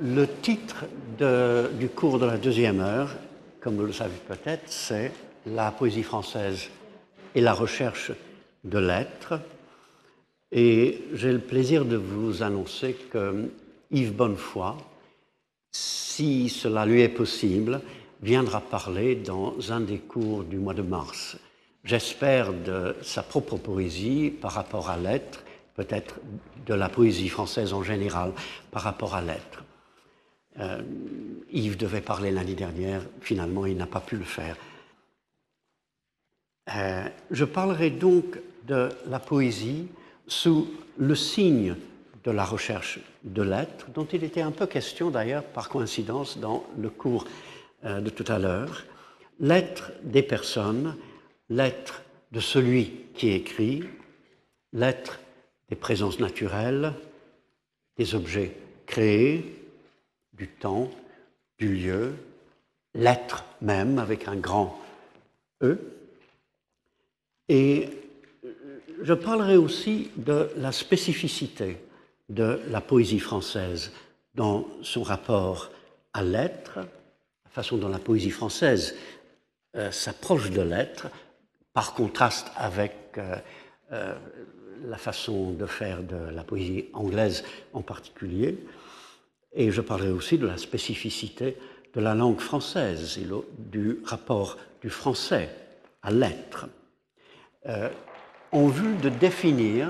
Le titre du cours de la deuxième heure, comme vous le savez peut-être, c'est La poésie française et la recherche de l'être. Et j'ai le plaisir de vous annoncer que Yves Bonnefoy, si cela lui est possible, viendra parler dans un des cours du mois de mars. J'espère de sa propre poésie par rapport à l'être, peut-être de la poésie française en général par rapport à l'être. Euh, Yves devait parler l'année dernière, finalement il n'a pas pu le faire. Euh, je parlerai donc de la poésie sous le signe de la recherche de l'être, dont il était un peu question d'ailleurs par coïncidence dans le cours euh, de tout à l'heure, l'être des personnes, l'être de celui qui écrit, l'être des présences naturelles, des objets créés, du temps, du lieu, l'être même avec un grand E. Et je parlerai aussi de la spécificité de la poésie française dans son rapport à l'être, la façon dont la poésie française euh, s'approche de l'être, par contraste avec euh, euh, la façon de faire de la poésie anglaise en particulier. Et je parlerai aussi de la spécificité de la langue française du rapport du français à l'être, euh, en vue de définir,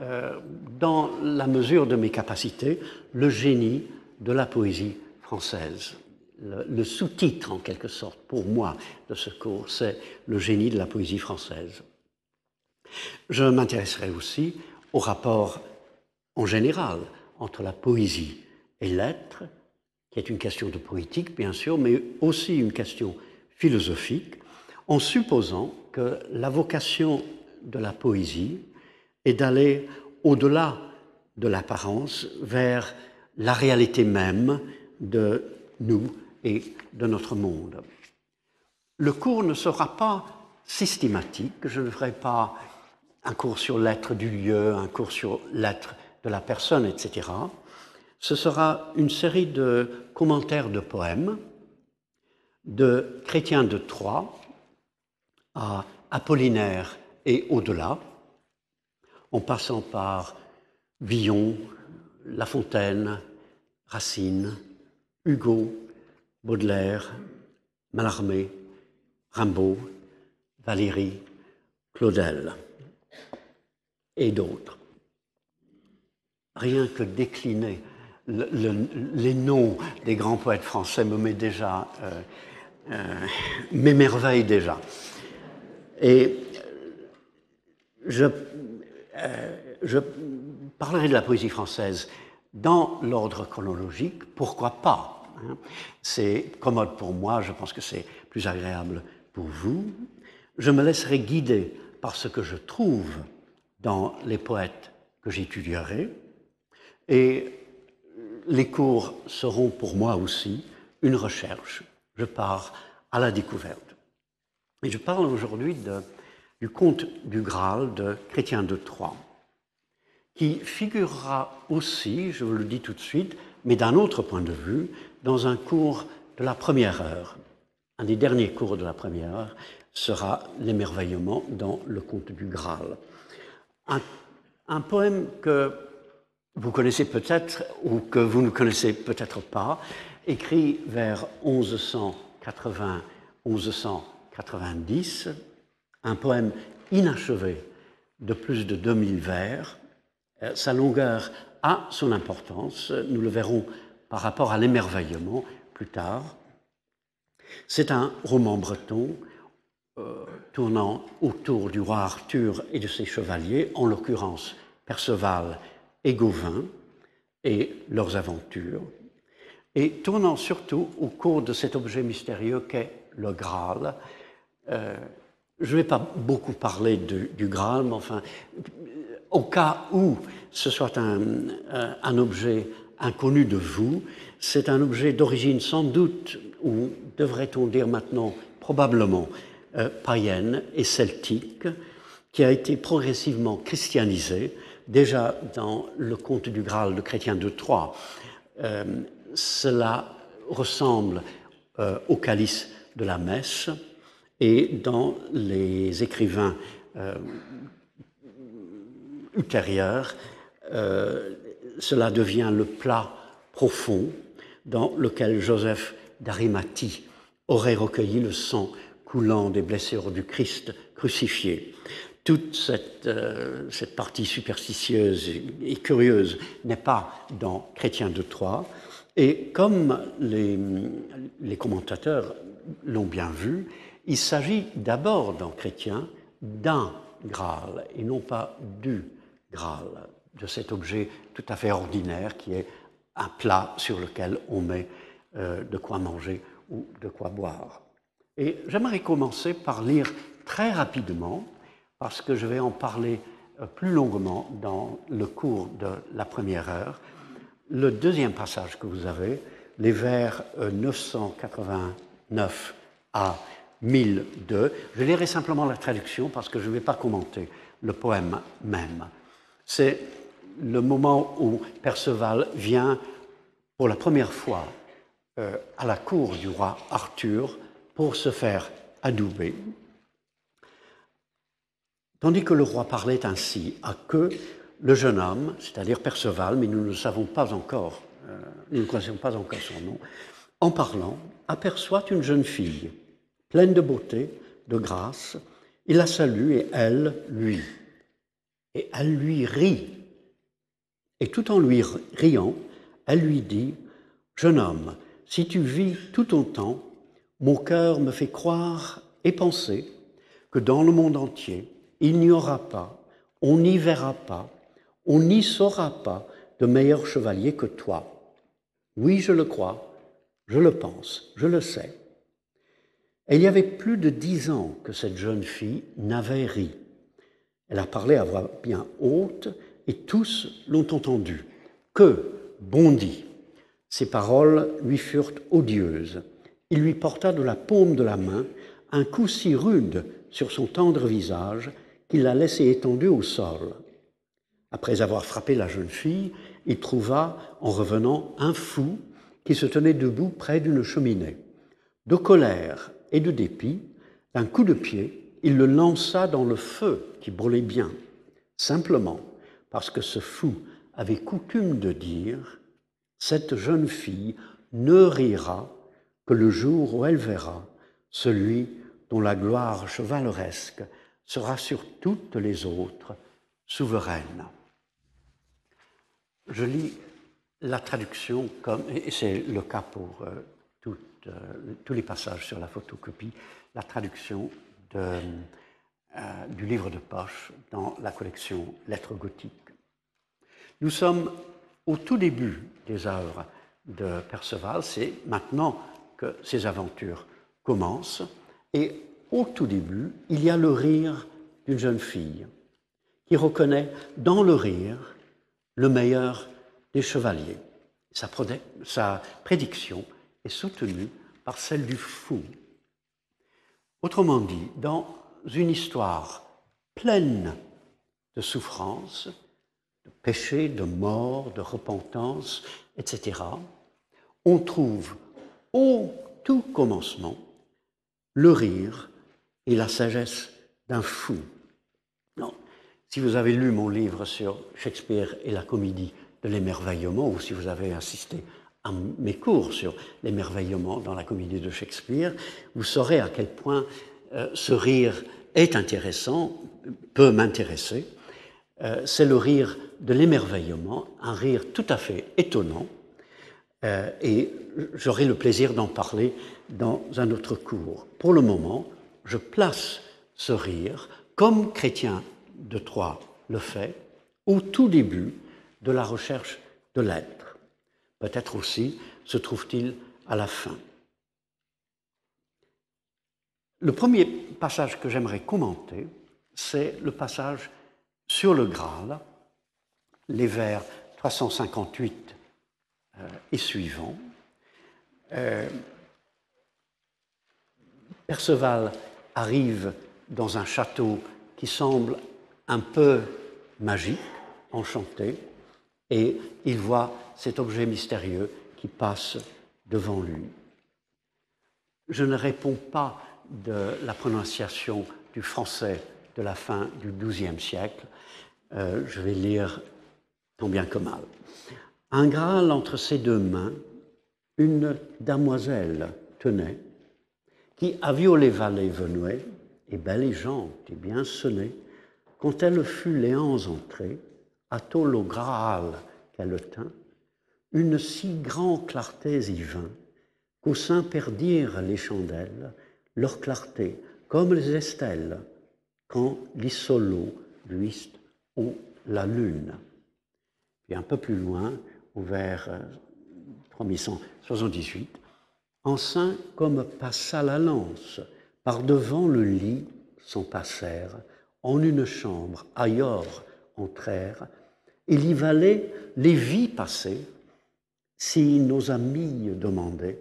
euh, dans la mesure de mes capacités, le génie de la poésie française. Le, le sous-titre, en quelque sorte, pour moi, de ce cours, c'est le génie de la poésie française. Je m'intéresserai aussi au rapport en général entre la poésie et l'être, qui est une question de politique, bien sûr, mais aussi une question philosophique, en supposant que la vocation de la poésie est d'aller au-delà de l'apparence vers la réalité même de nous et de notre monde. Le cours ne sera pas systématique, je ne ferai pas un cours sur l'être du lieu, un cours sur l'être de la personne, etc. Ce sera une série de commentaires de poèmes de Chrétien de Troyes à Apollinaire et au-delà, en passant par Villon, La Fontaine, Racine, Hugo, Baudelaire, Mallarmé, Rimbaud, Valéry, Claudel et d'autres. Rien que décliner le, le, les noms des grands poètes français me met déjà, euh, euh, m'émerveille déjà. Et je, euh, je parlerai de la poésie française dans l'ordre chronologique, pourquoi pas hein. C'est commode pour moi, je pense que c'est plus agréable pour vous. Je me laisserai guider par ce que je trouve dans les poètes que j'étudierai. Et les cours seront pour moi aussi une recherche. Je pars à la découverte. Et je parle aujourd'hui du conte du Graal de Chrétien de Troyes, qui figurera aussi, je vous le dis tout de suite, mais d'un autre point de vue, dans un cours de la première heure. Un des derniers cours de la première heure sera l'émerveillement dans le conte du Graal. Un, un poème que vous connaissez peut-être ou que vous ne connaissez peut-être pas, écrit vers 1180-1190, un poème inachevé de plus de 2000 vers. Euh, sa longueur a son importance, nous le verrons par rapport à l'émerveillement plus tard. C'est un roman breton euh, tournant autour du roi Arthur et de ses chevaliers, en l'occurrence Perceval et Gauvin et leurs aventures, et tournant surtout au cours de cet objet mystérieux qu'est le Graal. Euh, je ne vais pas beaucoup parler du Graal, mais enfin, au cas où ce soit un, un objet inconnu de vous, c'est un objet d'origine sans doute, ou devrait-on dire maintenant probablement, euh, païenne et celtique, qui a été progressivement christianisé déjà dans le conte du Graal de Chrétien de Troyes, Euh, cela ressemble euh, au calice de la messe et dans les écrivains euh, ultérieurs, cela devient le plat profond dans lequel Joseph d'Arimathie aurait recueilli le sang coulant des blessures du Christ crucifié. Toute cette, cette partie superstitieuse et curieuse n'est pas dans Chrétien de Troyes, et comme les, les commentateurs l'ont bien vu, il s'agit d'abord dans Chrétien d'un Graal et non pas du Graal, de cet objet tout à fait ordinaire qui est un plat sur lequel on met euh, de quoi manger ou de quoi boire. Et j'aimerais commencer par lire très rapidement, parce que je vais en parler euh, plus longuement dans le cours de la première heure, le deuxième passage que vous avez, les vers 989 euh, à 1002. Je lirai simplement la traduction parce que je ne vais pas commenter le poème même. C'est le moment où Perceval vient pour la première fois euh, à la cour du roi Arthur pour se faire adouber. Tandis que le roi parlait ainsi à que le jeune homme, c'est-à-dire Perceval, mais nous ne savons pas encore, euh, nous ne connaissons pas encore son nom, en parlant, aperçoit une jeune fille, pleine de beauté, de grâce. Il la salue et elle, lui. Et elle lui rit. Et tout en lui riant, elle lui dit, Jeune homme, si tu vis tout ton temps, mon cœur me fait croire et penser que dans le monde entier, il n'y aura pas, on n'y verra pas, on n'y saura pas de meilleur chevalier que toi. Oui, je le crois, je le pense, je le sais. Et il y avait plus de dix ans que cette jeune fille n'avait ri. Elle a parlé à voix bien haute et tous l'ont entendu. Que, bondit, ces paroles lui furent odieuses. Il lui porta de la paume de la main un coup si rude sur son tendre visage qu'il la laissait étendue au sol. Après avoir frappé la jeune fille, il trouva, en revenant, un fou qui se tenait debout près d'une cheminée. De colère et de dépit, d'un coup de pied, il le lança dans le feu qui brûlait bien, simplement parce que ce fou avait coutume de dire Cette jeune fille ne rira que le jour où elle verra celui dont la gloire chevaleresque sera sur toutes les autres souveraine. Je lis la traduction comme, et c'est le cas pour euh, euh, tous les passages sur la photocopie, la traduction euh, du livre de poche dans la collection Lettres gothiques. Nous sommes au tout début des œuvres de Perceval, c'est maintenant que ces aventures commencent, et au tout début, il y a le rire d'une jeune fille qui reconnaît dans le rire le meilleur des chevaliers. Sa, prédiction est soutenue par celle du fou. Autrement dit, dans une histoire pleine de souffrance, de péché, de mort, de repentance, etc., on trouve au tout commencement le rire et la sagesse d'un fou. Non. Si vous avez lu mon livre sur Shakespeare et la comédie de l'émerveillement, ou si vous avez assisté à mes cours sur l'émerveillement dans la comédie de Shakespeare, vous saurez à quel point euh, ce rire est intéressant, peut m'intéresser. Euh, c'est le rire de l'émerveillement, un rire tout à fait étonnant, euh, et j'aurai le plaisir d'en parler dans un autre cours. Pour le moment, je place ce rire comme chrétien de Troyes le fait au tout début de la recherche de l'être. Peut-être aussi se trouve-t-il à la fin. Le premier passage que j'aimerais commenter, c'est le passage sur le Graal, les vers 358 euh, et suivants. Euh, Perceval arrive dans un château qui semble un peu magique, enchanté, Et il voit cet objet mystérieux qui passe devant lui. Je ne réponds pas de la prononciation du français de la fin du XIIe siècle. Euh, je vais lire tant bien que mal. Un Graal entre ses deux mains, une damoiselle tenait, qui à violet vallée venait, et belle et et bien sonnée, quand elle fut léans entrée, à au Graal qu'elle tint, une si grande clarté y vint, qu'au sein perdirent les chandelles, leur clarté, comme les estelles, quand l'issolo luiste ou la lune. Et un peu plus loin, au vers 3178, Enceint comme passa la lance, par devant le lit s'en passèrent, en une chambre ailleurs entrèrent, il y valait les vies passées, si nos amis demandaient,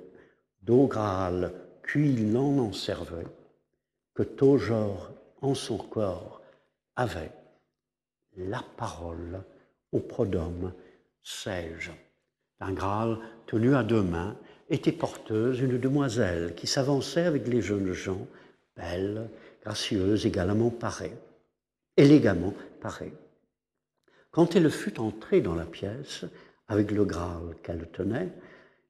d'eau Graal qu'il en servait, que toujours en son corps avait. La parole au prodome sais-je. Un Graal tenu à deux mains était porteuse une demoiselle qui s'avançait avec les jeunes gens, belle, gracieuse, également parée, élégamment parée. Quand elle fut entrée dans la pièce, avec le Graal qu'elle tenait,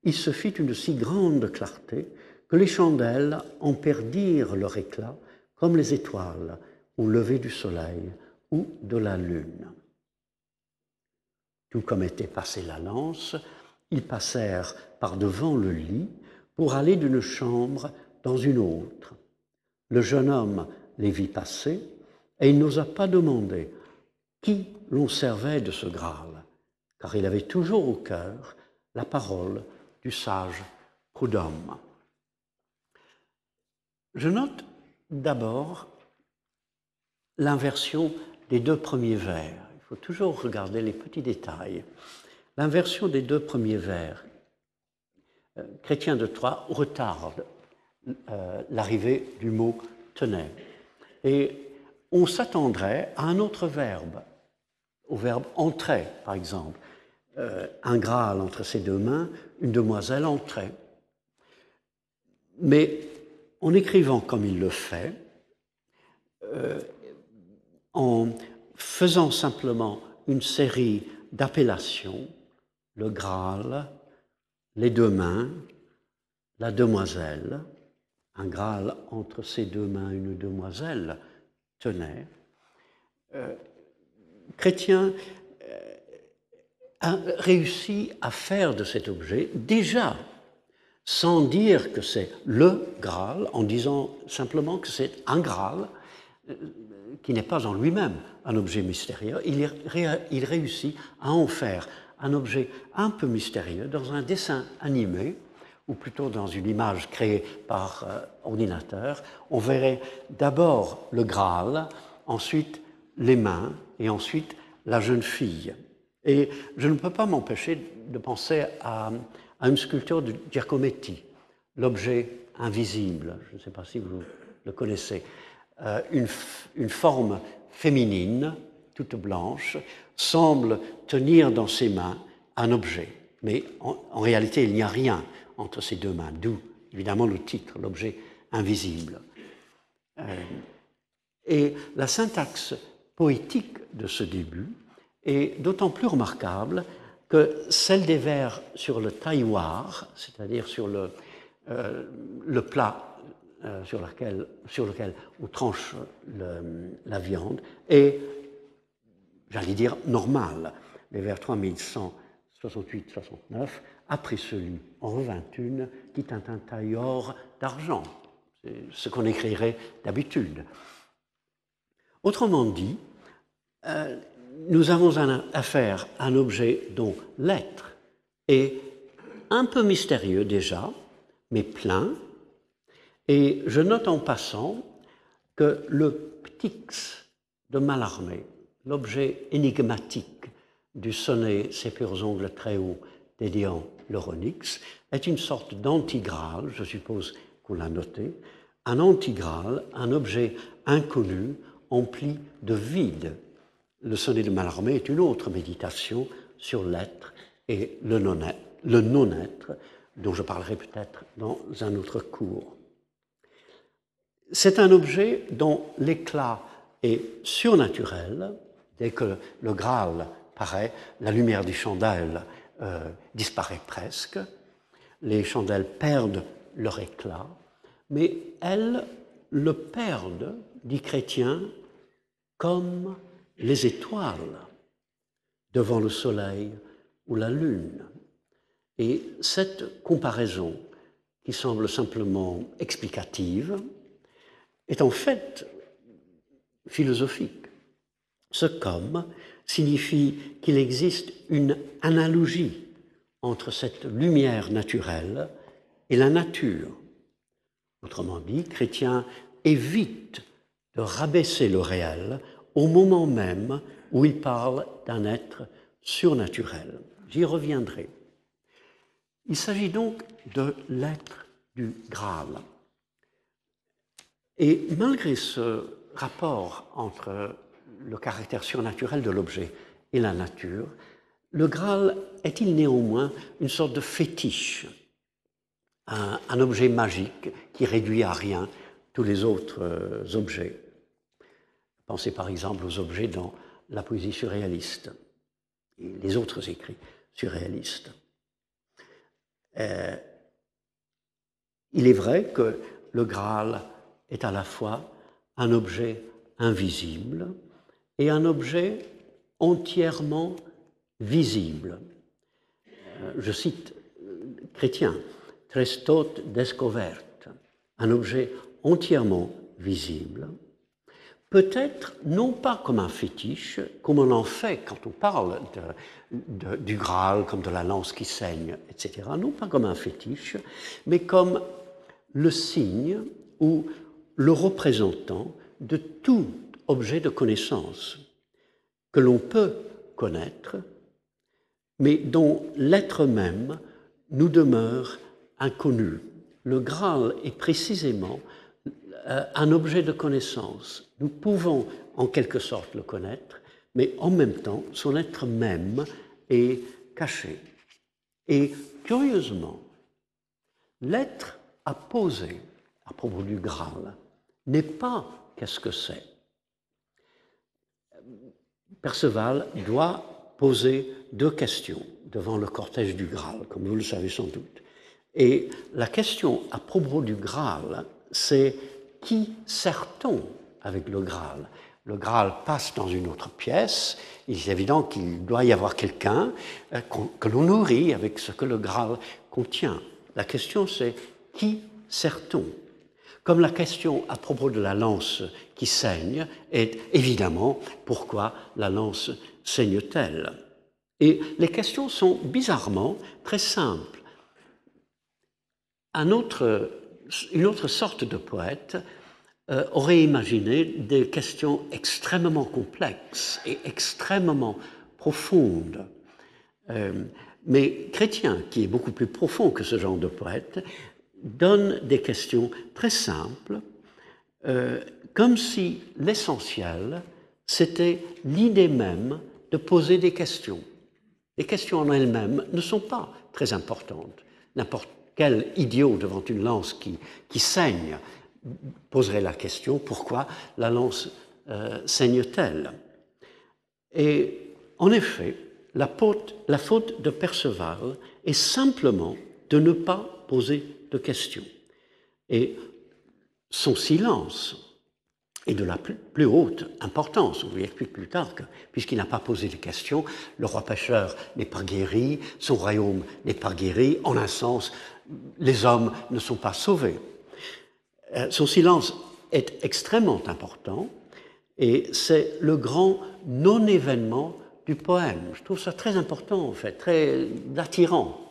il se fit une si grande clarté que les chandelles en perdirent leur éclat comme les étoiles au lever du soleil ou de la lune. Tout comme était passée la lance, ils passèrent par devant le lit pour aller d'une chambre dans une autre. Le jeune homme les vit passer et il n'osa pas demander qui l'on servait de ce Graal, car il avait toujours au cœur la parole du sage Prudhomme. Je note d'abord l'inversion des deux premiers vers. Il faut toujours regarder les petits détails. L'inversion des deux premiers vers, Chrétien de Troyes retarde euh, l'arrivée du mot tenait. Et on s'attendrait à un autre verbe, au verbe entrer, par exemple. Euh, un Graal entre ses deux mains, une demoiselle entrait. Mais en écrivant comme il le fait, en faisant simplement une série d'appellations, le Graal, les deux mains, la demoiselle, un Graal entre ses deux mains, une demoiselle tenait. Euh, Chrétien euh, a réussi à faire de cet objet déjà, sans dire que c'est le Graal, en disant simplement que c'est un Graal, euh, qui n'est pas en lui-même un objet mystérieux, il, il réussit à en faire un objet un peu mystérieux dans un dessin animé, ou plutôt dans une image créée par euh, ordinateur. On verrait d'abord le Graal, ensuite les mains et ensuite la jeune fille. Et je ne peux pas m'empêcher de penser à, une sculpture de Giacometti, l'objet invisible, je ne sais pas si vous le connaissez, euh, une, une forme féminine, toute blanche, semble tenir dans ses mains un objet. Mais en, réalité, il n'y a rien entre ces deux mains, d'où évidemment le titre, l'objet invisible. Euh, et la syntaxe poétique de ce début est d'autant plus remarquable que celle des vers sur le tailloir, c'est-à-dire sur le, euh, plat euh, sur, lequel, on tranche la viande, est j'allais dire, normal. Les vers 3168-69, après celui en revint une qui tint un tailleur d'argent. Ce qu'on écrirait d'habitude. Autrement dit, euh, nous avons affaire à un objet dont l'être est un peu mystérieux déjà, mais plein. Et je note en passant que le ptix de Mallarmé, l'objet énigmatique du sonnet Ses purs ongles très hauts dédiant l'Euronix est une sorte d'antigrale, je suppose qu'on l'a noté, un antigrale, un objet inconnu, empli de vide. Le sonnet de Mallarmé est une autre méditation sur l'être et le le non-être, dont je parlerai peut-être dans un autre cours. C'est un objet dont l'éclat est surnaturel. Dès que le Graal paraît, la lumière des chandelles euh, disparaît presque. Les chandelles perdent leur éclat, mais elles le perdent, dit Chrétien, comme les étoiles devant le soleil ou la lune. Et cette comparaison, qui semble simplement explicative, est en fait philosophique. Ce comme signifie qu'il existe une analogie entre cette lumière naturelle et la nature. Autrement dit, Chrétien évite de rabaisser le réel au moment même où il parle d'un être surnaturel. J'y reviendrai. Il s'agit donc de l'être du Graal. Et malgré ce rapport entre le caractère surnaturel de l'objet et la nature, le Graal est-il néanmoins une sorte de fétiche, un, objet magique qui réduit à rien tous les autres euh, objets? Pensez par exemple aux objets dans la poésie surréaliste et les autres écrits surréalistes. Euh, il est vrai que le Graal est à la fois un objet invisible et un objet entièrement visible. Euh, je cite euh, Chrétien, Trestot descoverte, un objet entièrement visible, peut-être non pas comme un fétiche, comme on en fait quand on parle du Graal, comme de la lance qui saigne, etc., non pas comme un fétiche, mais comme le signe ou le représentant de tout objet de connaissance que l'on peut connaître, mais dont l'être même nous demeure inconnu. Le Graal est précisément euh, un objet de connaissance. Nous pouvons en quelque sorte le connaître, mais en même temps, son être même est caché. Et curieusement, l'être à poser à propos du Graal n'est pas qu'est-ce que c'est. Perceval doit poser deux questions devant le cortège du Graal, comme vous le savez sans doute. Et la question à propos du Graal, c'est qui sert-on avec le Graal? Le Graal passe dans une autre pièce. Il est évident qu'il doit y avoir quelqu'un euh, que l'on nourrit avec ce que le Graal contient. La question c'est qui sert-on? Comme la question à propos de la lance qui saigne est évidemment pourquoi la lance saigne-t-elle? Et les questions sont bizarrement très simples. Une autre sorte de poète euh, aurait imaginé des questions extrêmement complexes et extrêmement profondes. Euh, mais Chrétien, qui est beaucoup plus profond que ce genre de poète, donne des questions très simples, euh, comme si l'essentiel, c'était l'idée même de poser des questions. Les questions en elles-mêmes ne sont pas très importantes. N'importe quel idiot devant une lance qui, qui saigne poserait la question pourquoi la lance euh, saigne-t-elle? Et en effet, la faute, la faute de Perceval est simplement de ne pas poser de questions. Et son silence est de la plus, haute importance. On lui explique plus tard que, puisqu'il n'a pas posé de questions, le roi pêcheur n'est pas guéri, son royaume n'est pas guéri, en un sens, les hommes ne sont pas sauvés. Euh, son silence est extrêmement important et c'est le grand non-événement du poème. Je trouve ça très important en fait, très attirant,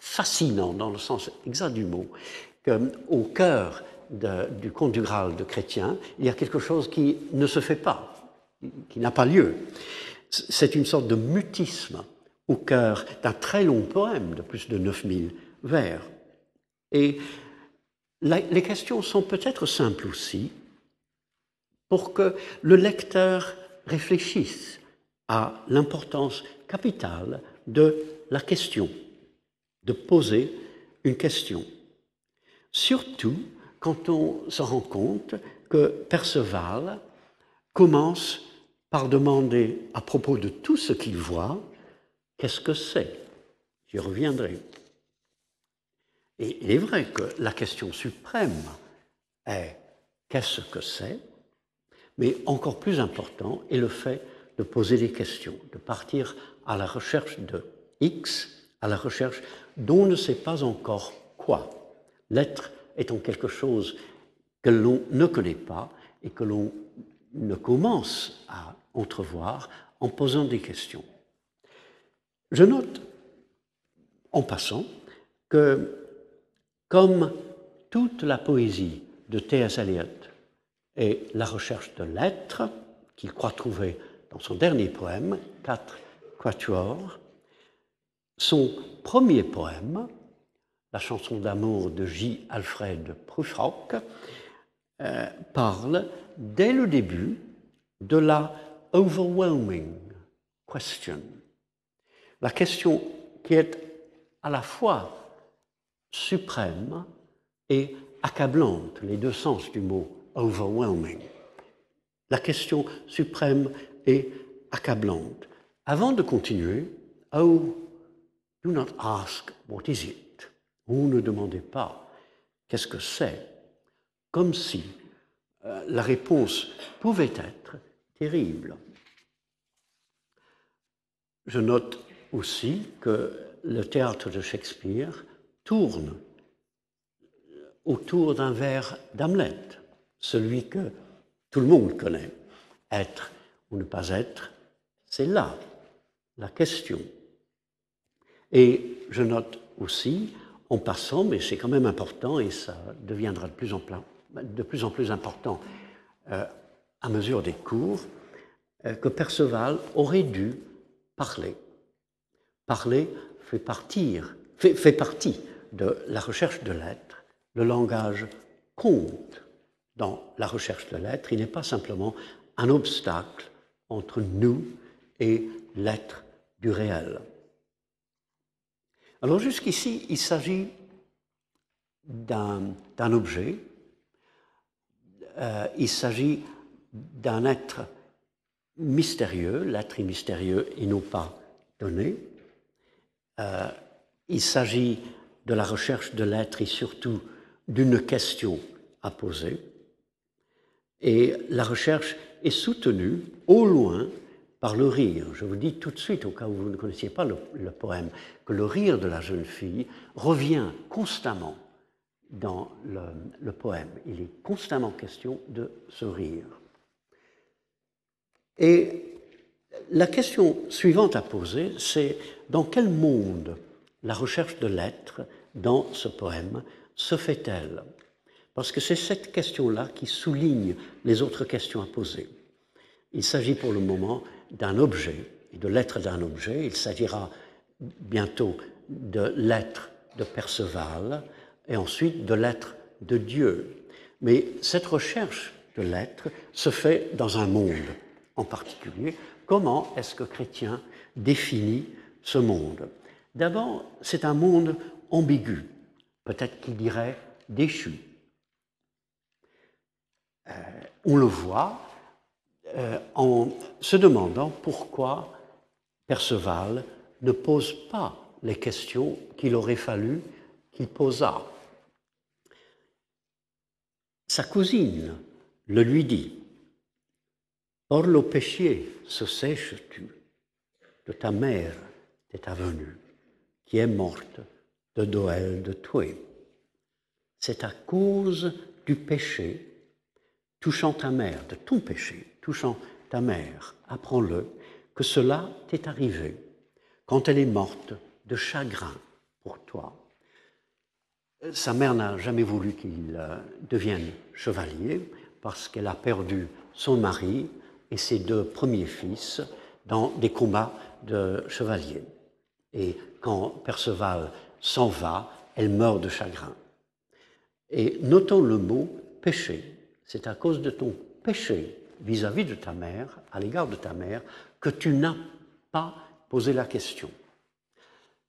fascinant dans le sens exact du mot, qu'au cœur du conte du Graal de Chrétien, il y a quelque chose qui ne se fait pas, qui n'a pas lieu. C'est une sorte de mutisme au cœur d'un très long poème de plus de 9000 vers. Et les questions sont peut-être simples aussi pour que le lecteur réfléchisse à l'importance capitale de la question, de poser une question. Surtout quand on se rend compte que Perceval commence par demander à propos de tout ce qu'il voit, qu'est-ce que c'est? J'y reviendrai. Et il est vrai que la question suprême est qu'est-ce que c'est? Mais encore plus important est le fait de poser des questions, de partir à la recherche de X, à la recherche dont on ne sait pas encore quoi. L'être étant quelque chose que l'on ne connaît pas et que l'on ne commence à entrevoir en posant des questions. Je note, en passant, que comme toute la poésie de T.S. Eliot et la recherche de l'être, qu'il croit trouver dans son dernier poème, Quatre Quatuors, son premier poème, la chanson d'amour de J. Alfred Prufrock, euh, parle dès le début de la overwhelming question, la question qui est à la fois suprême et accablante, les deux sens du mot overwhelming. La question suprême et accablante. Avant de continuer, oh, do not ask what is it? Vous ne demandez pas qu'est-ce que c'est, comme si euh, la réponse pouvait être terrible. Je note aussi que le théâtre de Shakespeare tourne autour d'un vers d'Hamlet, celui que tout le monde connaît. Être ou ne pas être, c'est là la question. Et je note aussi, en passant, mais c'est quand même important et ça deviendra de plus en plus, important euh, à mesure des cours, euh, que Perceval aurait dû parler. Parler fait, fait partie de la recherche de l'être, le langage compte dans la recherche de l'être, il n'est pas simplement un obstacle entre nous et l'être du réel. Alors jusqu'ici, il s'agit d'un objet, euh, il s'agit d'un être mystérieux, l'être est mystérieux et non pas donné. Euh, il s'agit de la recherche de l'être et surtout d'une question à poser. Et la recherche est soutenue au loin par le rire. Je vous dis tout de suite, au cas où vous ne connaissiez pas le, poème, que le rire de la jeune fille revient constamment dans le, poème. Il est constamment question de ce rire. Et la question suivante à poser, c'est dans quel monde la recherche de l'être dans ce poème se fait-elle? Parce que c'est cette question-là qui souligne les autres questions à poser. Il s'agit pour le moment d'un objet et de l'être d'un objet. Il s'agira bientôt de l'être de Perceval et ensuite de l'être de Dieu. Mais cette recherche de l'être se fait dans un monde en particulier. Comment est-ce que Chrétien définit ce monde? D'abord, c'est un monde ambigu, peut-être qu'il dirait déchu. Euh, on le voit euh, en se demandant pourquoi Perceval ne pose pas les questions qu'il aurait fallu qu'il posât. Sa cousine le lui dit. Or le péché se sèche-tu? De ta mère, de ta venue, qui est morte de Doël de Toué. C'est à cause du péché touchant ta mère, de ton péché, touchant ta mère, apprends-le, que cela t'est arrivé quand elle est morte de chagrin pour toi. Sa mère n'a jamais voulu qu'il euh, devienne chevalier parce qu'elle a perdu son mari et ses deux premiers fils dans des combats de chevaliers. Et quand Perceval s'en va, elle meurt de chagrin. Et notons le mot péché. C'est à cause de ton péché vis-à-vis de ta mère, à l'égard de ta mère, que tu n'as pas posé la question.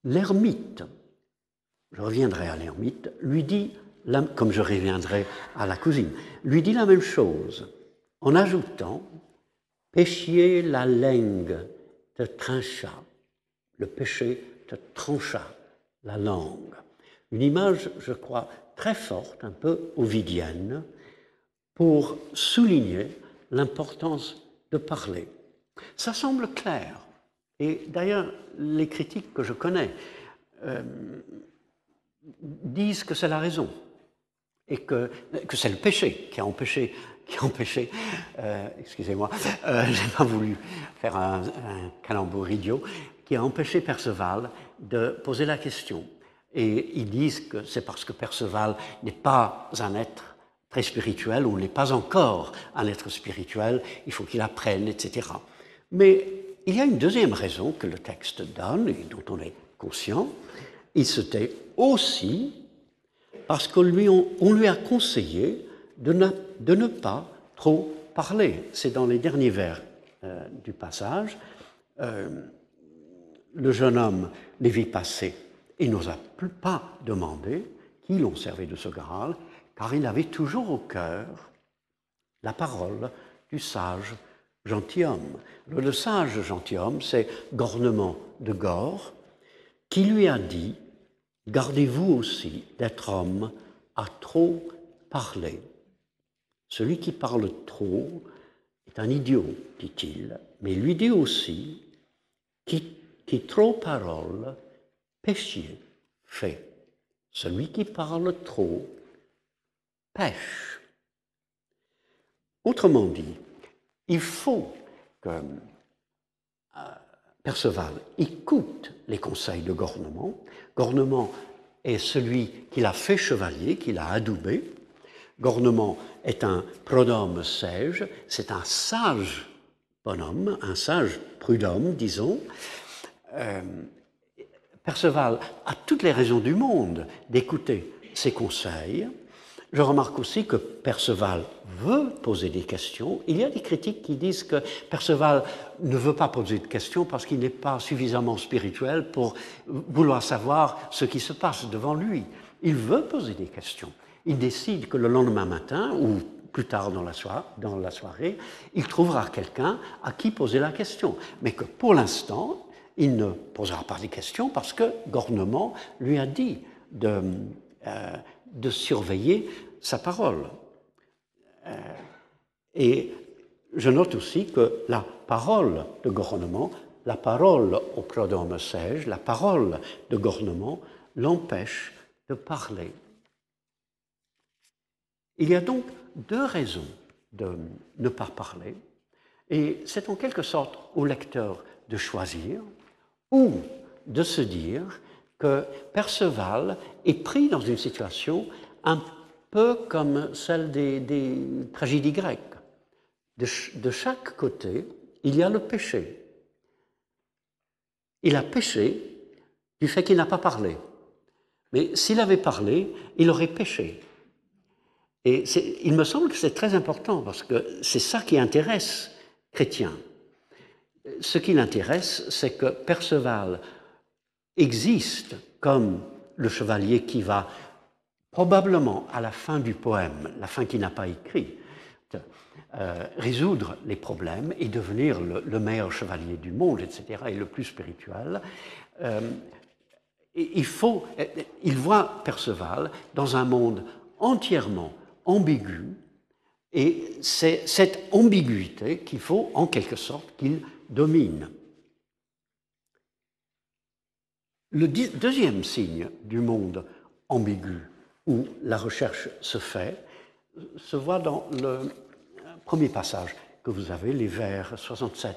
L'ermite, je reviendrai à l'ermite, lui dit, comme je reviendrai à la cousine, lui dit la même chose en ajoutant Péchier la langue te trancha, le péché te trancha la langue. Une image, je crois, très forte, un peu ovidienne, pour souligner l'importance de parler. Ça semble clair. Et d'ailleurs, les critiques que je connais euh, disent que c'est la raison et que, que c'est le péché qui a empêché, qui a empêché euh, excusez-moi, euh, je n'ai pas voulu faire un, un calembour idiot, qui a empêché Perceval de poser la question. Et ils disent que c'est parce que Perceval n'est pas un être très spirituel ou n'est pas encore un être spirituel, il faut qu'il apprenne, etc. Mais il y a une deuxième raison que le texte donne et dont on est conscient. Il se tait aussi parce qu'on lui, on, lui a conseillé de ne, pas trop parler. C'est dans les derniers vers euh, du passage. Euh, le jeune homme les vit passer. Il n'osa pas demander qui l'ont servi de ce Graal, car il avait toujours au cœur la parole du sage gentilhomme. Le sage gentilhomme, c'est Gornement de Gore, qui lui a dit Gardez-vous aussi d'être homme à trop parler. Celui qui parle trop est un idiot, dit-il, mais lui dit aussi qui, trop parole, péchier fait. Celui qui parle trop pêche. Autrement dit, il faut que euh, Perceval écoute les conseils de Gornement. Gornement est celui qui l'a fait chevalier, qui l'a adoubé. Gornement est un pronome sage, c'est un sage bonhomme, un sage prud'homme, disons. Euh, Perceval a toutes les raisons du monde d'écouter ses conseils. Je remarque aussi que Perceval veut poser des questions. Il y a des critiques qui disent que Perceval ne veut pas poser de questions parce qu'il n'est pas suffisamment spirituel pour vouloir savoir ce qui se passe devant lui. Il veut poser des questions. Il décide que le lendemain matin, ou plus tard dans la, soirée, il trouvera quelqu'un à qui poser la question. Mais que pour l'instant, il ne posera pas de questions parce que Gornement lui a dit de, euh, de surveiller sa parole. Euh, et je note aussi que la parole de Gornement, la parole au prodome sage, la parole de Gornement l'empêche de parler. Il y a donc deux raisons de ne pas parler, et c'est en quelque sorte au lecteur de choisir ou de se dire que Perceval est pris dans une situation un peu comme celle des, tragédies grecques. De, de, chaque côté, il y a le péché. Il a péché du fait qu'il n'a pas parlé. Mais s'il avait parlé, il aurait péché. Et il me semble que c'est très important parce que c'est ça qui intéresse Chrétien. Ce qui l'intéresse, c'est que Perceval existe comme le chevalier qui va probablement à la fin du poème, la fin qu'il n'a pas écrit, euh, résoudre les problèmes et devenir le, meilleur chevalier du monde, etc., et le plus spirituel. Euh, il, il voit Perceval dans un monde entièrement ambigu, et c'est cette ambiguïté qu'il faut en quelque sorte qu'il domine. Le deuxième signe du monde ambigu où la recherche se fait se voit dans le premier passage que vous avez, les vers 67-81.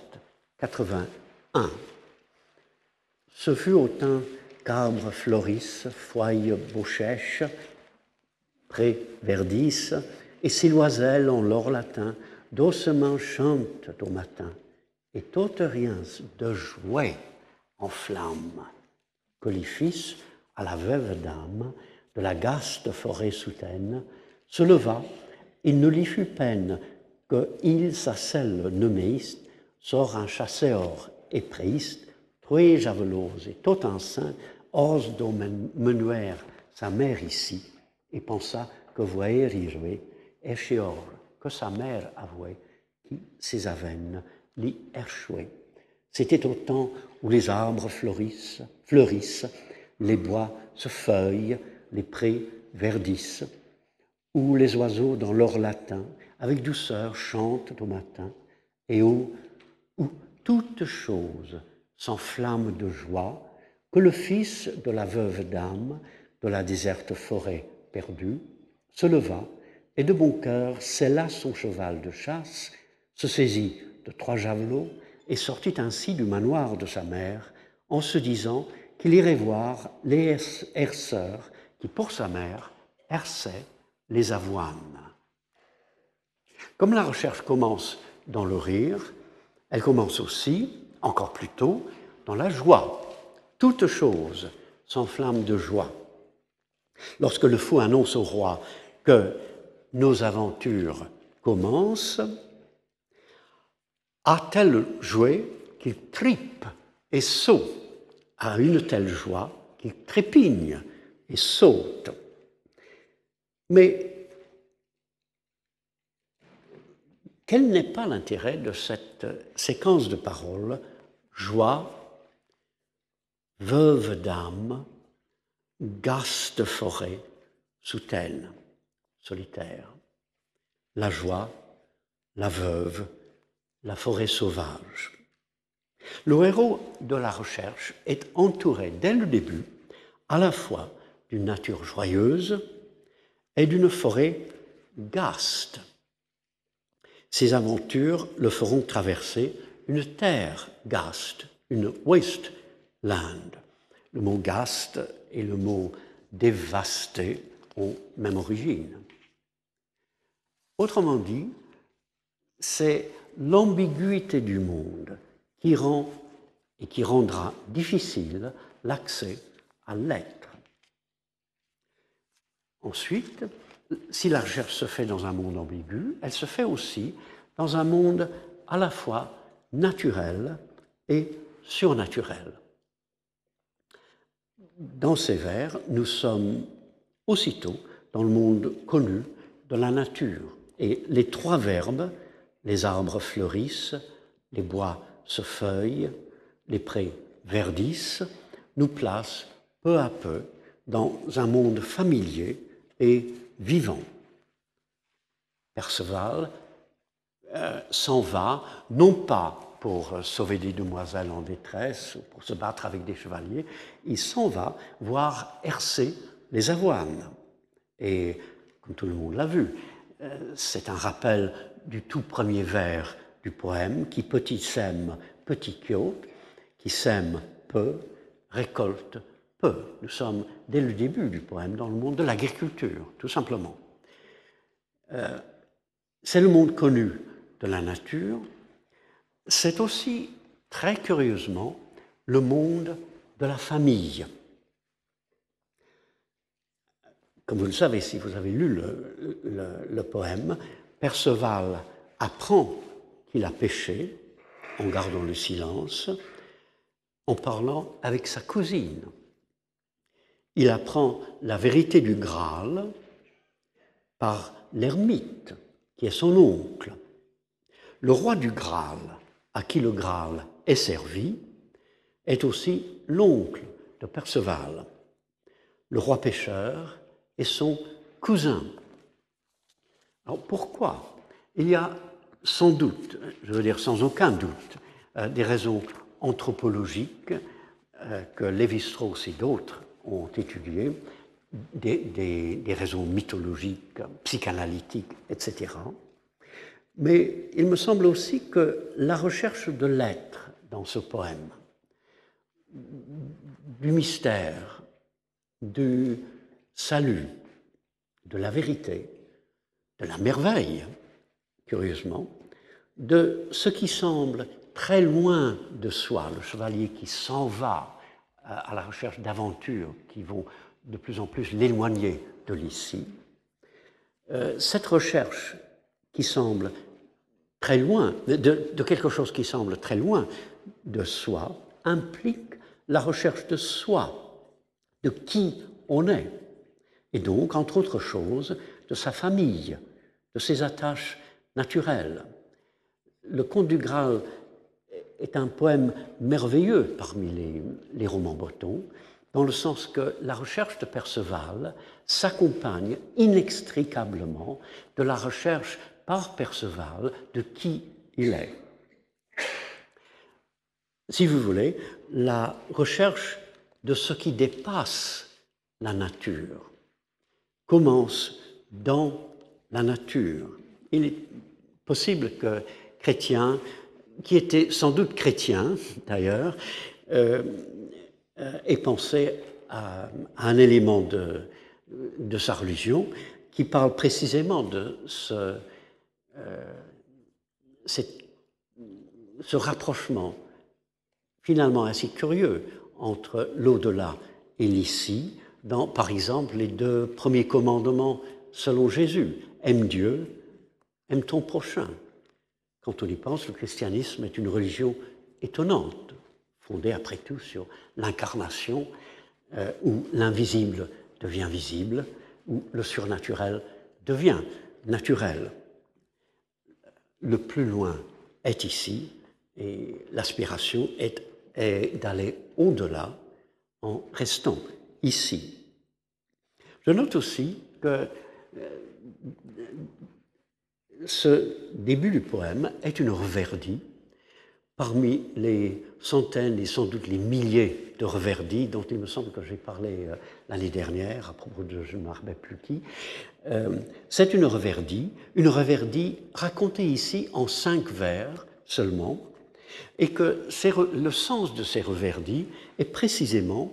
Ce fut autant qu'arbres florissent, foyes beauchèches, pré verdissent, et si l'oiselle en l'or latin doucement chante au matin, et tout rien de jouer en flammes, fils à la veuve dame de la gaste forêt soudaine se leva, il ne lui fut peine que il sa selle sort un chasseur et préiste, trois javelots et tout enceint, ose menuer sa mère ici, et pensa que voyer et que sa mère avouait qui ses aveines l'y erchouait. C'était au temps où les arbres fleurissent, fleurissent, les bois se feuillent, les prés verdissent, où les oiseaux dans leur latin, avec douceur, chantent au matin, et où, où toute chose s'enflamme de joie, que le fils de la veuve d'âme de la déserte forêt perdue se leva et de bon cœur scella son cheval de chasse, se saisit de trois javelots et sortit ainsi du manoir de sa mère en se disant qu'il irait voir les herceurs qui, pour sa mère, herçaient les avoines. Comme la recherche commence dans le rire, elle commence aussi, encore plus tôt, dans la joie. Toute chose s'enflamme de joie. Lorsque le fou annonce au roi que nos aventures commencent, a tel joué qu'il tripe et saute, à une telle joie qu'il trépigne et saute. Mais quel n'est pas l'intérêt de cette séquence de paroles? Joie, veuve d'âme, gaste forêt, souterraine, solitaire, la joie, la veuve, la forêt sauvage. Le héros de la recherche est entouré dès le début à la fois d'une nature joyeuse et d'une forêt gaste. Ses aventures le feront traverser une terre gaste, une wasteland. Le mot gaste et le mot dévasté ont même origine. Autrement dit, c'est l'ambiguïté du monde qui rend et qui rendra difficile l'accès à l'être. Ensuite, si la recherche se fait dans un monde ambigu, elle se fait aussi dans un monde à la fois naturel et surnaturel. Dans ces vers, nous sommes aussitôt dans le monde connu de la nature. Et les trois verbes, les arbres fleurissent, les bois se feuillent, les prés verdissent, nous placent peu à peu dans un monde familier et vivant. Perceval euh, s'en va, non pas pour sauver des demoiselles en détresse ou pour se battre avec des chevaliers, il s'en va voir hercer les avoines. Et comme tout le monde l'a vu, euh, c'est un rappel du tout premier vers du poème qui petit sème, petit quiote, qui sème peu, récolte peu. Nous sommes dès le début du poème dans le monde de l'agriculture, tout simplement. Euh, c'est le monde connu de la nature, c'est aussi très curieusement le monde de la famille. Comme vous le savez, si vous avez lu le, poème, Perceval apprend qu'il a péché en gardant le silence, en parlant avec sa cousine. Il apprend la vérité du Graal par l'ermite, qui est son oncle. Le roi du Graal, à qui le Graal est servi, est aussi l'oncle de Perceval. Le roi pêcheur est son cousin. Alors pourquoi Il y a sans doute, je veux dire sans aucun doute, euh, des raisons anthropologiques euh, que Lévi-Strauss et d'autres ont étudiées, des, des, raisons mythologiques, psychanalytiques, etc. Mais il me semble aussi que la recherche de l'être dans ce poème, du mystère, du salut, de la vérité, de la merveille, curieusement, de ce qui semble très loin de soi, le chevalier qui s'en va euh, à la recherche d'aventures qui vont de plus en plus l'éloigner de l'ici. Euh, cette recherche qui semble très loin, de, quelque chose qui semble très loin de soi, implique la recherche de soi, de qui on est, et donc, entre autres choses, de sa famille, de ses attaches naturelles. Le Conte du Graal est un poème merveilleux parmi les, les romans bretons, dans le sens que la recherche de Perceval s'accompagne inextricablement de la recherche par Perceval de qui il est. Si vous voulez, la recherche de ce qui dépasse la nature commence dans la nature. Il est possible que chrétiens, qui étaient sans doute chrétiens d'ailleurs, euh, euh, ait pensé à, un élément de, de, sa religion qui parle précisément de ce, euh, ce rapprochement finalement assez curieux entre l'au-delà et l'ici, dans par exemple les deux premiers commandements selon Jésus. Aime Dieu, aime ton prochain. Quand on y pense, le christianisme est une religion étonnante fondée après tout sur l'incarnation, euh, où l'invisible devient visible, où le surnaturel devient naturel. Le plus loin est ici, et l'aspiration est, est d'aller au-delà en restant ici. Je note aussi que ce début du poème est une reverdie parmi les centaines et sans doute les milliers de reverdis dont il me semble que j'ai parlé euh, l'année dernière à propos de je ne me plus qui, euh, c'est une reverdie, une reverdie racontée ici en cinq vers seulement, et que le sens de ces reverdis est précisément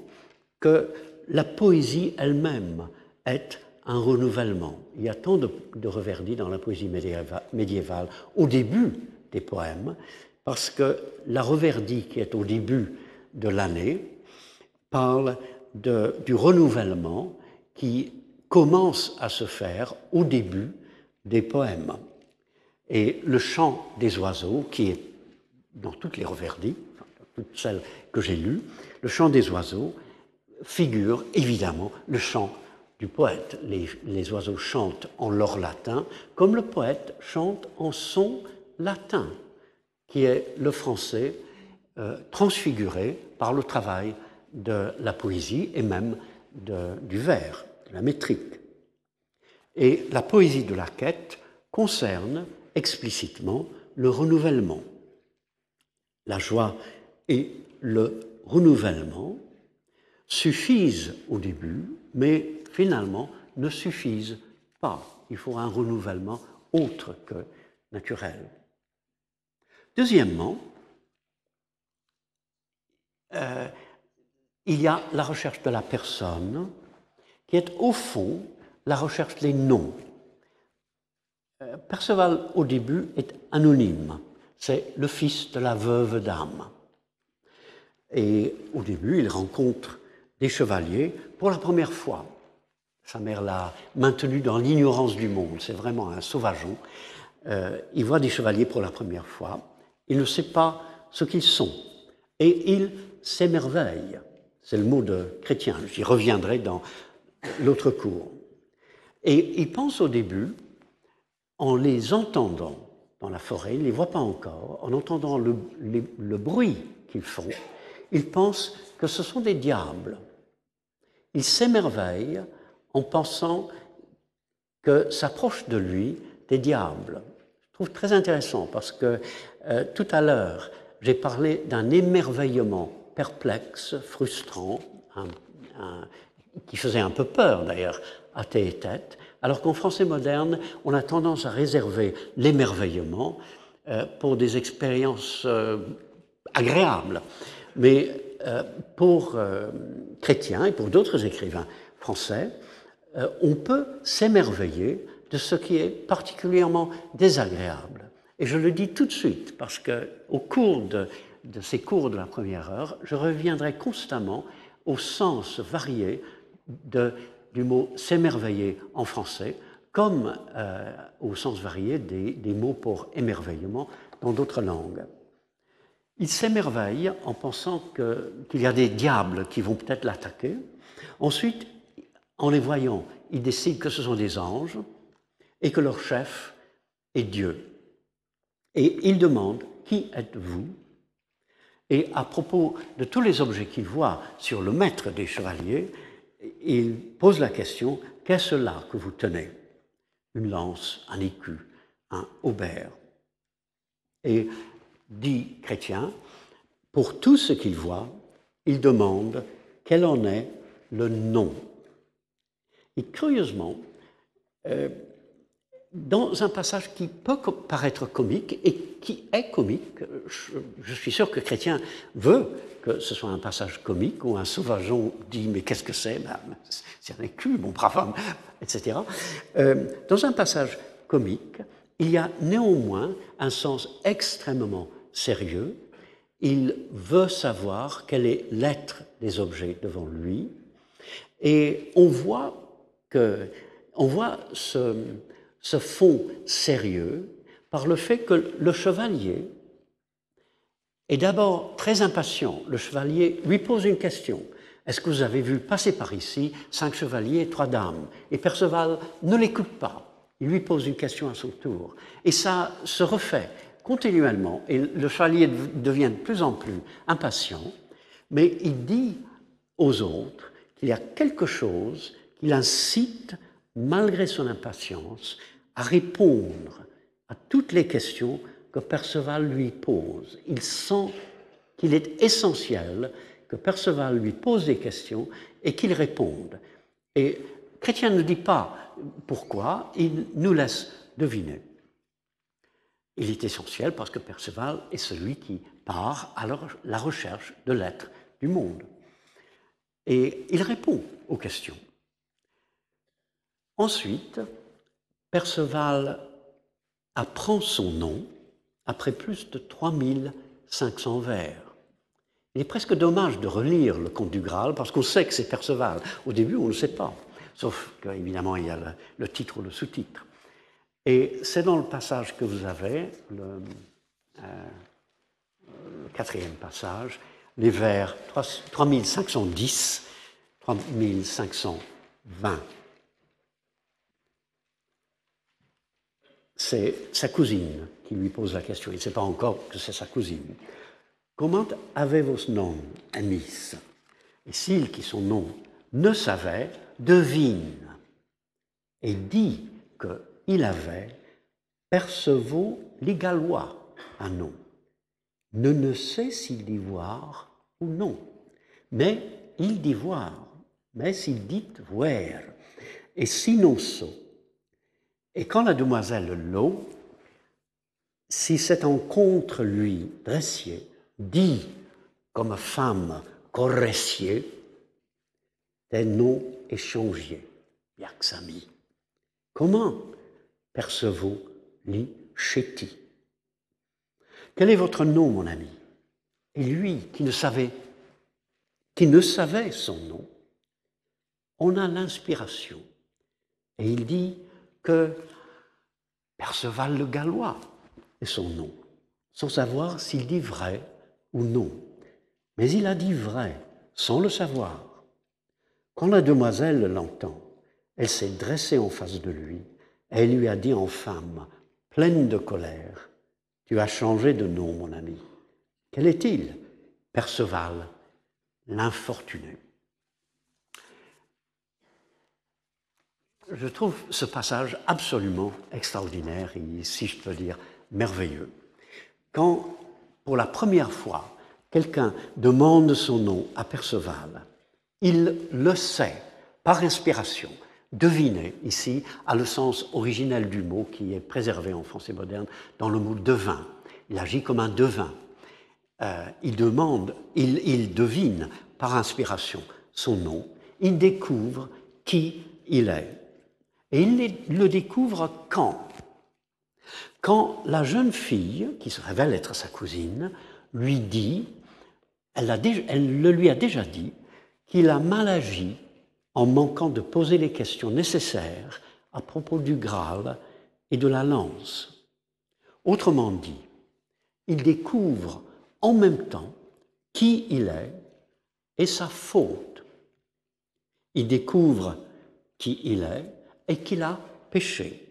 que la poésie elle-même est renouvellement. Il y a tant de, reverdis dans la poésie médiévale au début des poèmes, parce que la reverdie qui est au début de l'année parle du renouvellement qui commence à se faire au début des poèmes. Et le chant des oiseaux, qui est dans toutes les reverdies, toutes celles que j'ai lues, le chant des oiseaux figure évidemment le chant du poète. Les, oiseaux chantent en leur latin, comme le poète chante en son latin qui est le français euh, transfiguré par le travail de la poésie et même du vers, de la métrique. Et la poésie de la quête concerne explicitement le renouvellement. La joie et le renouvellement suffisent au début, mais finalement ne suffisent pas. Il faut un renouvellement autre que naturel. Deuxièmement, euh, il y a la recherche de la personne, qui est au fond la recherche des noms. Euh, Perceval, au début, est anonyme. C'est le fils de la veuve d'âme. Et au début, il rencontre des chevaliers pour la première fois. Sa mère l'a maintenu dans l'ignorance du monde. C'est vraiment un sauvageon. Euh, il voit des chevaliers pour la première fois. Il ne sait pas ce qu'ils sont. Et il s'émerveille. C'est le mot de chrétien. J'y reviendrai dans l'autre cours. Et il pense au début, en les entendant dans la forêt, il ne les voit pas encore, en entendant le, le bruit qu'ils font, il pense que ce sont des diables. Il s'émerveille en pensant que s'approchent de lui des diables. Je trouve très intéressant parce que euh, tout à l'heure, j'ai parlé d'un émerveillement perplexe, frustrant, qui faisait un peu peur d'ailleurs à tête et tête, alors qu'en français moderne, on a tendance à réserver l'émerveillement euh, pour des expériences euh, agréables. Mais pour chrétiens et pour d'autres écrivains français, on peut s'émerveiller de ce qui est particulièrement désagréable. Et je le dis tout de suite, parce qu'au cours de, ces cours de la première heure, je reviendrai constamment au sens varié du mot s'émerveiller en français, comme euh, au sens varié des, mots pour émerveillement dans d'autres langues. Il s'émerveille en pensant qu'il y a des diables qui vont peut-être l'attaquer. Ensuite, en les voyant, il décide que ce sont des anges et que leur chef est Dieu. Et il demande, qui êtes-vous? Et à propos de tous les objets qu'il voit sur le maître des chevaliers, il pose la question, qu'est-ce là que vous tenez? Une lance, un écu, un aubert. Et dit Chrétien, pour tout ce qu'il voit, il demande quel en est le nom. Et curieusement, euh, dans un passage qui peut paraître comique et qui est comique, je, suis sûr que Chrétien veut que ce soit un passage comique où un sauvageon dit mais qu'est-ce que c'est C'est un écu, mon brave homme, etc. Euh, dans un passage comique, il y a néanmoins un sens extrêmement sérieux. Il veut savoir quel est l'être des objets devant lui, et on voit que, on voit ce, ce fond sérieux par le fait que le chevalier est d'abord très impatient. Le chevalier lui pose une question. Est-ce que vous avez vu passer par ici cinq chevaliers et trois dames? Et Perceval ne l'écoute pas. Il lui pose une question à son tour. Et ça se refait continuellement. Et le chevalier devient de plus en plus impatient. Mais il dit aux autres qu'il y a quelque chose qui l'incite, malgré son impatience, à répondre à toutes les questions que Perceval lui pose. Il sent qu'il est essentiel que Perceval lui pose des questions et qu'il réponde. Et Chrétien ne dit pas pourquoi, il nous laisse deviner. Il est essentiel parce que Perceval est celui qui part à la recherche de l'être du monde. Et il répond aux questions. Ensuite, Perceval apprend son nom après plus de 3500 vers. Il est presque dommage de relire le Conte du Graal parce qu'on sait que c'est Perceval. Au début, on ne sait pas, sauf qu'évidemment, il y a le, titre ou le sous-titre. Et c'est dans le passage que vous avez, le, euh, le quatrième passage, les vers 3510, 3520. C'est sa cousine qui lui pose la question. Il ne sait pas encore que c'est sa cousine. Comment avez-vous ce nom, Amis? Et s'il, qui son nom, ne savait, devine et dit qu'il avait Percevaux les Gallois un nom. Ne ne sait s'il dit voir ou non, mais il dit voir, mais s'il dit voir. Et sinon so, et quand la demoiselle Lot, si c'est en contre lui, dressier, dit comme femme corressier, des noms échangés, Yaxami. Comment percevez-vous li chéti Quel est votre nom, mon ami? Et lui, qui ne savait, qui ne savait son nom, on a l'inspiration. Et il dit, que Perceval le Gallois est son nom, sans savoir s'il dit vrai ou non. Mais il a dit vrai, sans le savoir. Quand la demoiselle l'entend, elle s'est dressée en face de lui et elle lui a dit en femme, pleine de colère, Tu as changé de nom, mon ami. Quel est-il Perceval, l'infortuné? Je trouve ce passage absolument extraordinaire et, si je peux dire, merveilleux. Quand, pour la première fois, quelqu'un demande son nom à Perceval, il le sait par inspiration. Deviner, ici, a le sens originel du mot qui est préservé en français moderne dans le mot devin. Il agit comme un devin. Euh, il demande, il, il devine par inspiration son nom. Il découvre qui il est. Et il le découvre quand? Quand la jeune fille, qui se révèle être sa cousine, lui dit, elle, le lui a déjà dit, qu'il a mal agi en manquant de poser les questions nécessaires à propos du Graal et de la lance. Autrement dit, il découvre en même temps qui il est et sa faute. Il découvre qui il est et qu'il a péché.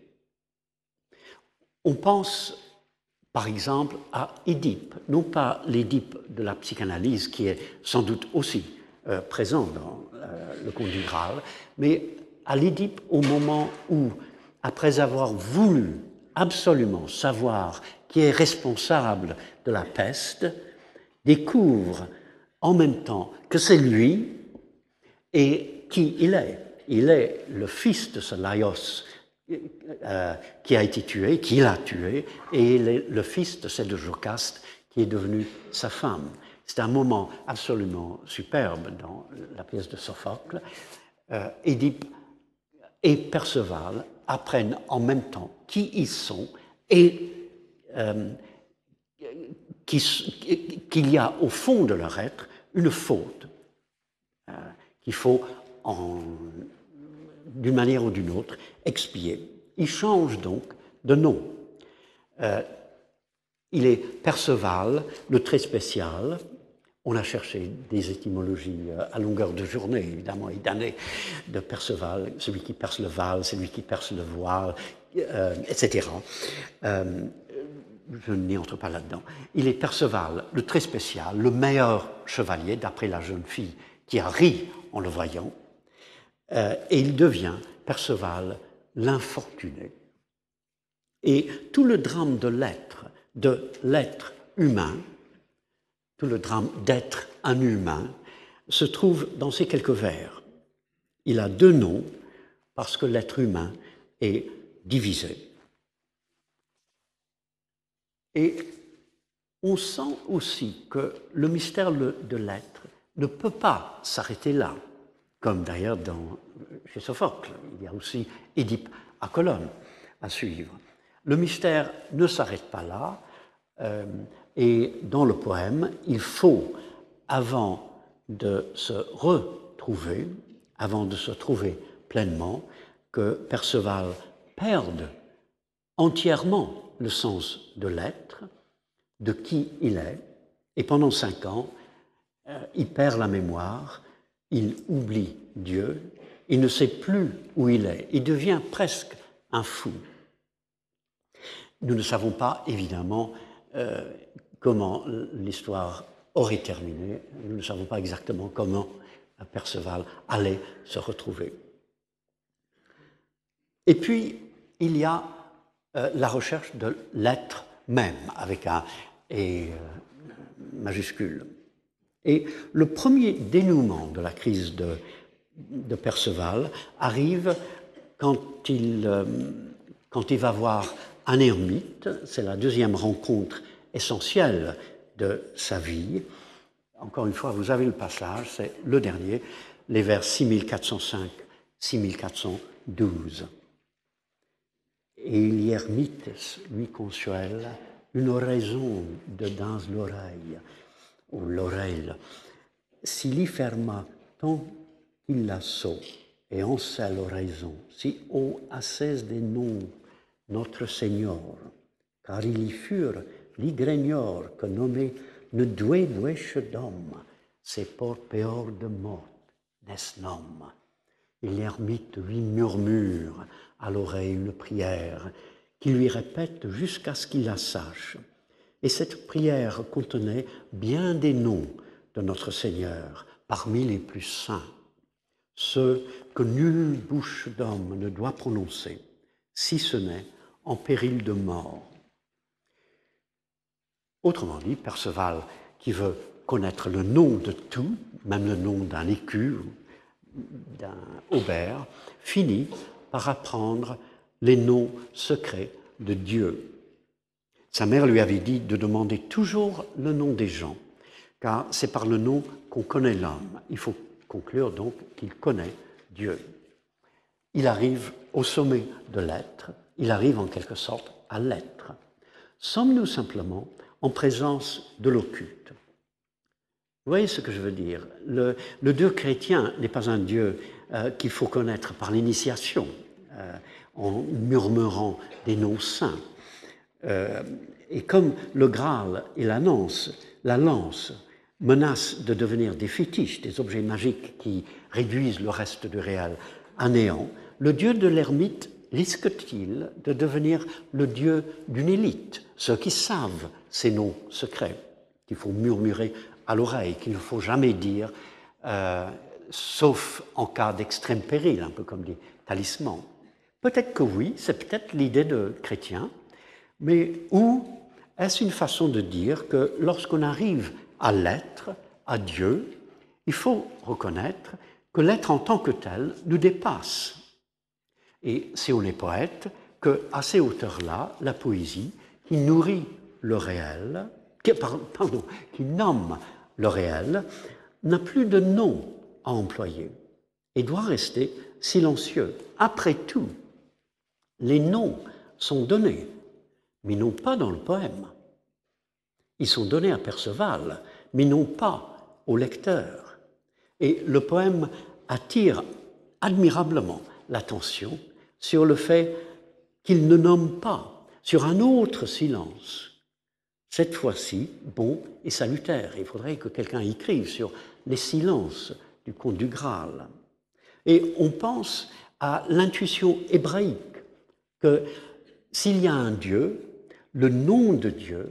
On pense par exemple à Édipe, non pas l'Édipe de la psychanalyse qui est sans doute aussi euh, présent dans euh, le conte du Graal, mais à l'Édipe au moment où, après avoir voulu absolument savoir qui est responsable de la peste, découvre en même temps que c'est lui et qui il est. Il est le fils de ce Laios euh, qui a été tué, qui l'a tué, et il est le fils de de Jocaste qui est devenue sa femme. C'est un moment absolument superbe dans la pièce de Sophocle. Euh, Édipe et Perceval apprennent en même temps qui ils sont et euh, qu'il y a au fond de leur être une faute euh, qu'il faut, d'une manière ou d'une autre, expier. Il change donc de nom. Euh, il est Perceval, le très spécial. On a cherché des étymologies euh, à longueur de journée, évidemment, et d'années, de Perceval, celui qui perce le val, celui qui perce le voile, etc je n'y entre pas là-dedans. Il est Perceval, le très spécial, le meilleur chevalier, d'après la jeune fille qui a ri en le voyant, euh, et il devient Perceval, l'infortuné. Et tout le drame de l'être, de l'être humain, tout le drame d'être un humain, se trouve dans ces quelques vers. Il a deux noms parce que l'être humain est divisé. Et on sent aussi que le mystère de l'être ne peut pas s'arrêter là, comme d'ailleurs chez Sophocle. Il y a aussi Édipe à colonne à suivre. Le mystère ne s'arrête pas là, euh, et dans le poème, il faut, avant de se retrouver, avant de se trouver pleinement, que Perceval perde entièrement le sens de l'être, de qui il est, et pendant cinq ans, euh, il perd la mémoire, il oublie Dieu, il ne sait plus où il est, il devient presque un fou. Nous ne savons pas, évidemment, euh, comment l'histoire aurait terminé, nous ne savons pas exactement comment Perceval allait se retrouver. Et puis, il y a euh, la recherche de l'être même, avec un et euh, majuscule. Et le premier dénouement de la crise de, Perceval arrive quand il, euh, il va voir un ermite, c'est la deuxième rencontre essentielle de sa vie. Encore une fois, vous avez le passage, c'est le dernier, les vers 6405-6412 et l'ermite lui consuèle une oraison de dans l'oreille, ou l'oreille. S'il y ferma tant qu'il la saut, et en sait l'oraison, si haut assise des noms notre Seigneur, car il y furent l'igrenior que nommé ne doué douèche d'homme, c'est pour péor de mort, n'est-ce. Et l'ermite lui murmure à l'oreille une prière qui lui répète jusqu'à ce qu'il la sache. Et cette prière contenait bien des noms de notre Seigneur parmi les plus saints, ceux que nulle bouche d'homme ne doit prononcer, si ce n'est en péril de mort. Autrement dit, Perceval, qui veut connaître le nom de tout, même le nom d'un écu, d'un aubert, finit par apprendre les noms secrets de Dieu. Sa mère lui avait dit de demander toujours le nom des gens, car c'est par le nom qu'on connaît l'homme. Il faut conclure donc qu'il connaît Dieu. Il arrive au sommet de l'être, il arrive en quelque sorte à l'être. Sommes-nous simplement en présence de l'occulte? Vous voyez ce que je veux dire le, Dieu chrétien n'est pas un Dieu euh, qu'il faut connaître par l'initiation. Euh, en murmurant des noms saints. Euh, et comme le Graal et la lance, la lance menacent de devenir des fétiches, des objets magiques qui réduisent le reste du réel à néant, le dieu de l'ermite risque-t-il de devenir le dieu d'une élite, ceux qui savent ces noms secrets, qu'il faut murmurer à l'oreille, qu'il ne faut jamais dire, euh, sauf en cas d'extrême péril, un peu comme des talismans. Peut-être que oui, c'est peut-être l'idée de chrétien, mais où est-ce une façon de dire que lorsqu'on arrive à l'être, à Dieu, il faut reconnaître que l'être en tant que tel nous dépasse. Et si on est poète, qu'à ces hauteurs-là, la poésie, qui nourrit le réel, qui nomme le réel, n'a plus de nom à employer et doit rester silencieux. Après tout, les noms sont donnés, mais non pas dans le poème. Ils sont donnés à Perceval, mais non pas au lecteur. Et le poème attire admirablement l'attention sur le fait qu'il ne nomme pas, sur un autre silence, cette fois-ci bon et salutaire. Il faudrait que quelqu'un écrive sur les silences du conte du Graal. Et on pense à l'intuition hébraïque que s'il y a un Dieu, le nom de Dieu,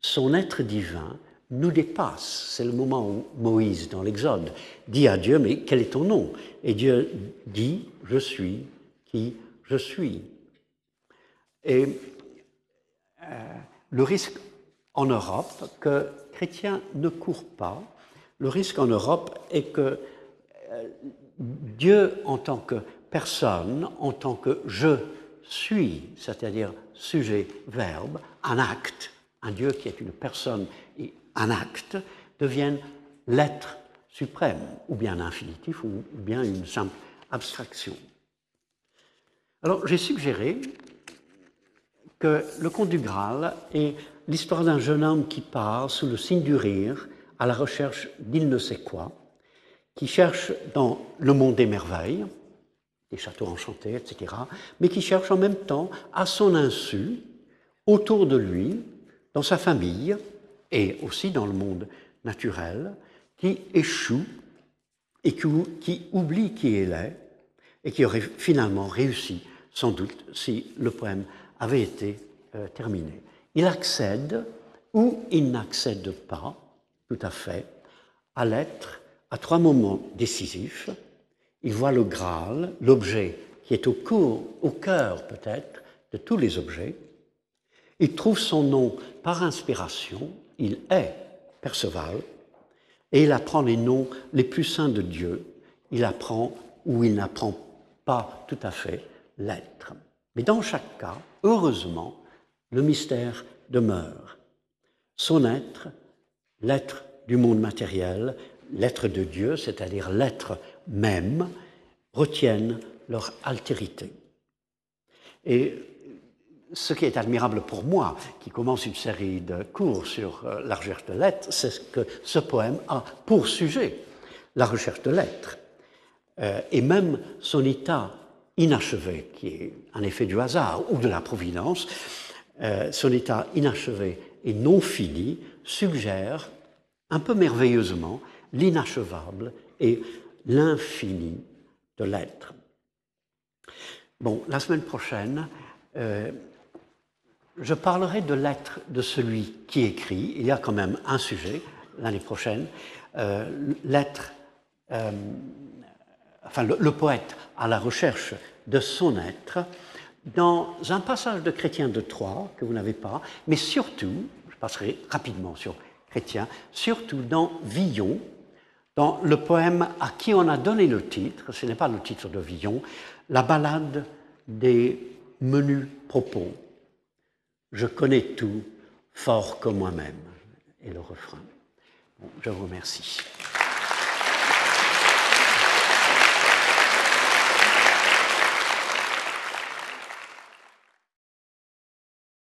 son être divin, nous dépasse. C'est le moment où Moïse, dans l'Exode, dit à Dieu, mais quel est ton nom? Et Dieu dit, je suis qui je suis. Et euh, le risque en Europe que chrétiens ne courent pas, le risque en Europe est que euh, Dieu en tant que personne, en tant que je suis, c'est-à-dire sujet, verbe, un acte, un Dieu qui est une personne et un acte, deviennent l'être suprême, ou bien l'infinitif, ou bien une simple abstraction. Alors j'ai suggéré que le conte du Graal est l'histoire d'un jeune homme qui part sous le signe du rire à la recherche d'il ne sait quoi, qui cherche dans le monde des merveilles, des châteaux enchantés, etc., mais qui cherche en même temps, à son insu, autour de lui, dans sa famille et aussi dans le monde naturel, qui échoue et qui, oublie qui il est et qui aurait finalement réussi, sans doute, si le poème avait été euh, terminé. Il accède ou il n'accède pas, tout à fait, à l'être à trois moments décisifs il voit le Graal, l'objet qui est au, au cœur peut-être de tous les objets. Il trouve son nom par inspiration, il est Perceval, et il apprend les noms les plus saints de Dieu. Il apprend ou il n'apprend pas tout à fait l'être. Mais dans chaque cas, heureusement, le mystère demeure. Son être, l'être du monde matériel, l'être de Dieu, c'est-à-dire l'être même, retiennent leur altérité. Et ce qui est admirable pour moi, qui commence une série de cours sur euh, la recherche de l'être, c'est que ce poème a pour sujet la recherche de l'être. Euh, et même son état inachevé, qui est un effet du hasard ou de la providence, euh, son état inachevé et non fini suggère un peu merveilleusement l'inachevable et l'infini de l'être. Bon, la semaine prochaine, euh, je parlerai de l'être de celui qui écrit. Il y a quand même un sujet l'année prochaine. Euh, l'être, euh, enfin le, le, poète à la recherche de son être dans un passage de Chrétien de Troyes que vous n'avez pas, mais surtout, je passerai rapidement sur Chrétien, surtout dans Villon, dans le poème à qui on a donné le titre, ce n'est pas le titre de Villon, la ballade des menus propos. Je connais tout, fort comme moi-même. Et le refrain. je vous remercie.